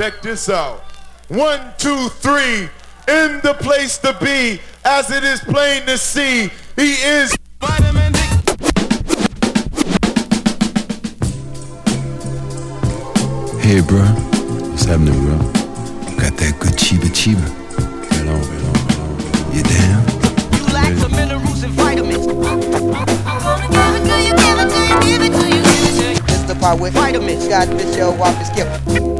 Check this out. One, two, three. In the place to be, as it is plain to see, he is. Vitamin D. Hey, bro. What's happening, bro? Got that good chiba chiba. Right on, right on, right on. You down? You lack the minerals and vitamins. It's the part with vitamins. God, this show off is gift.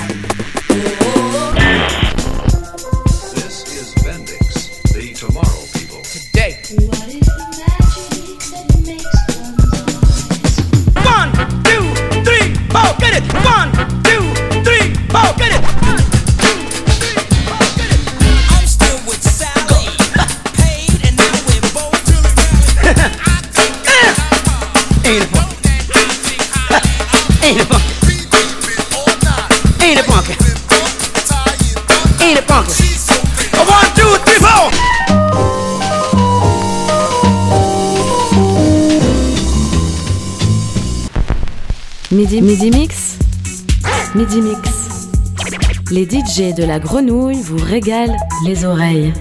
De la grenouille vous régalent les oreilles.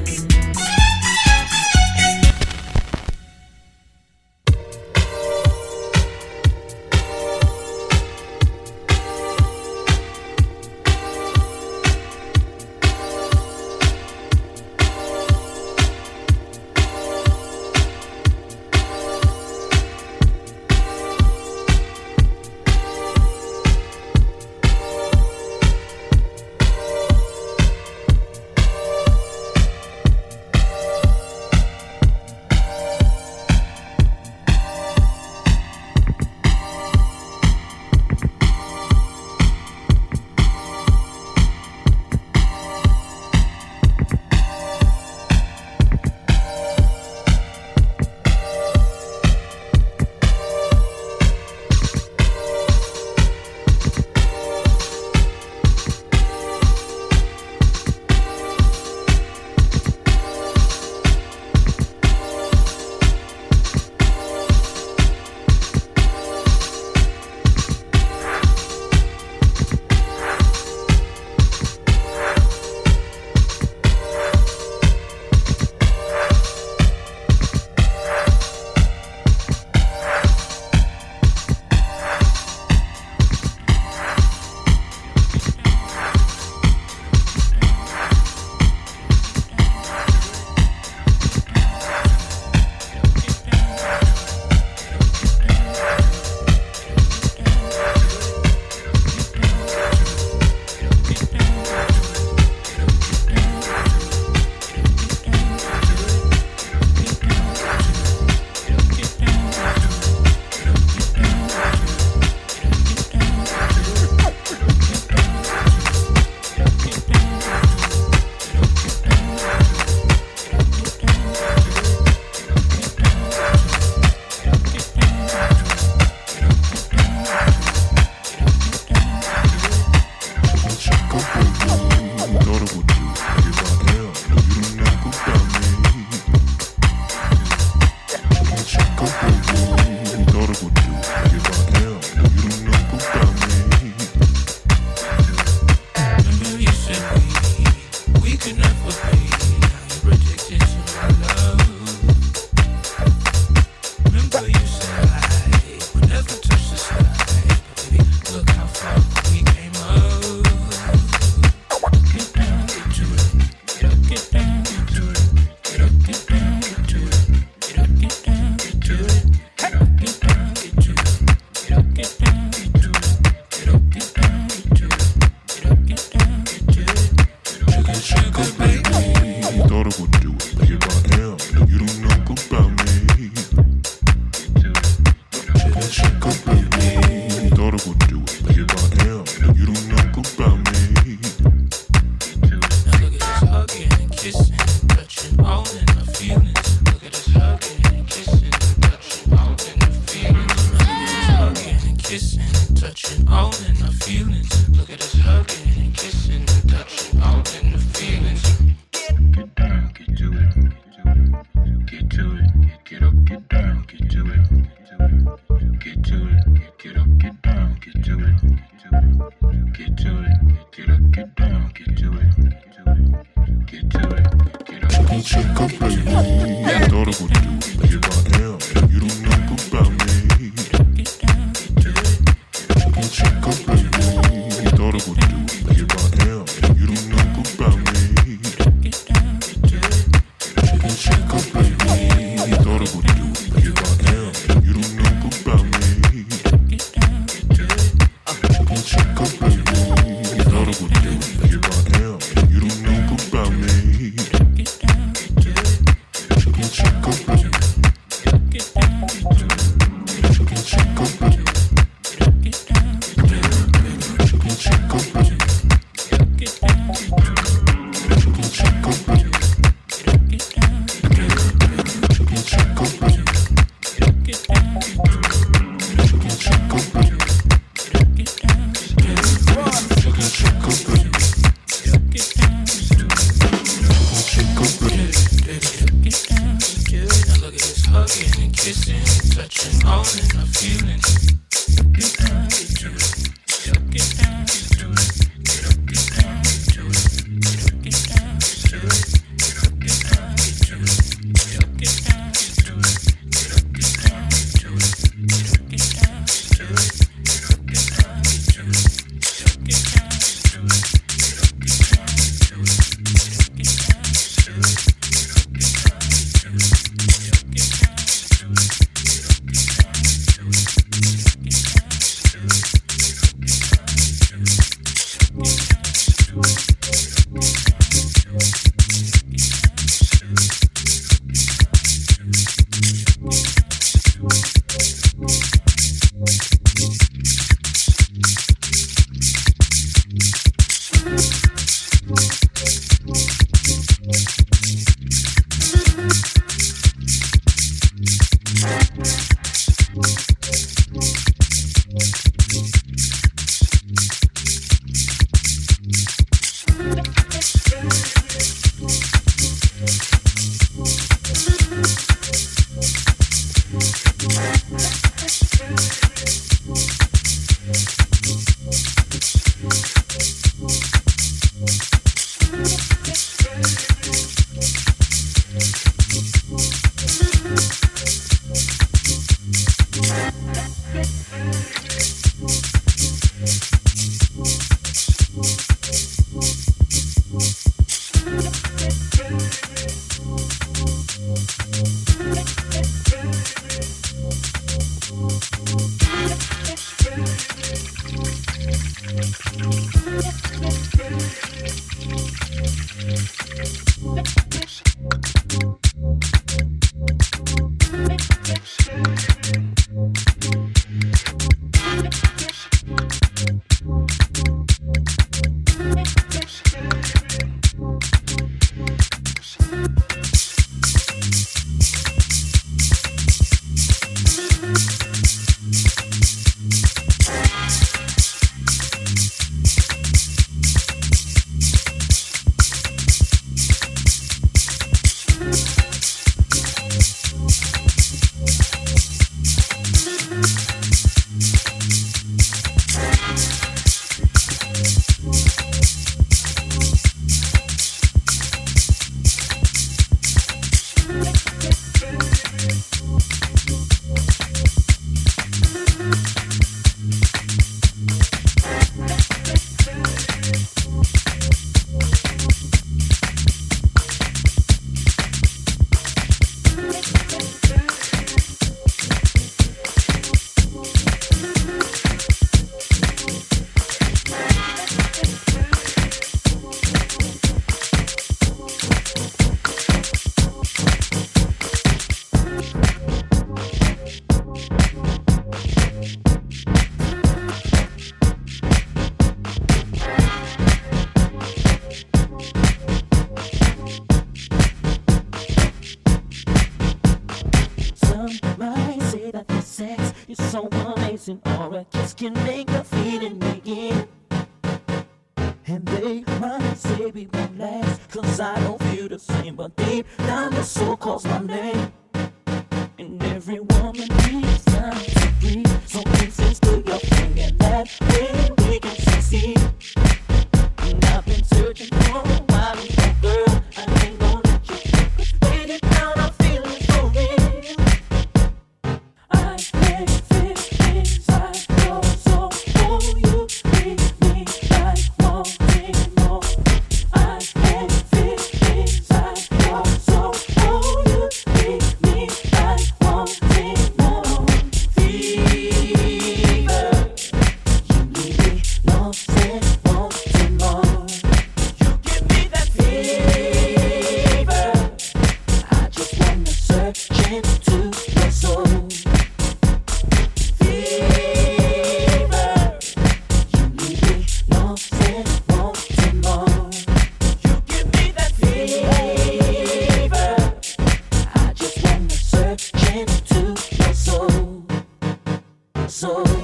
Soul,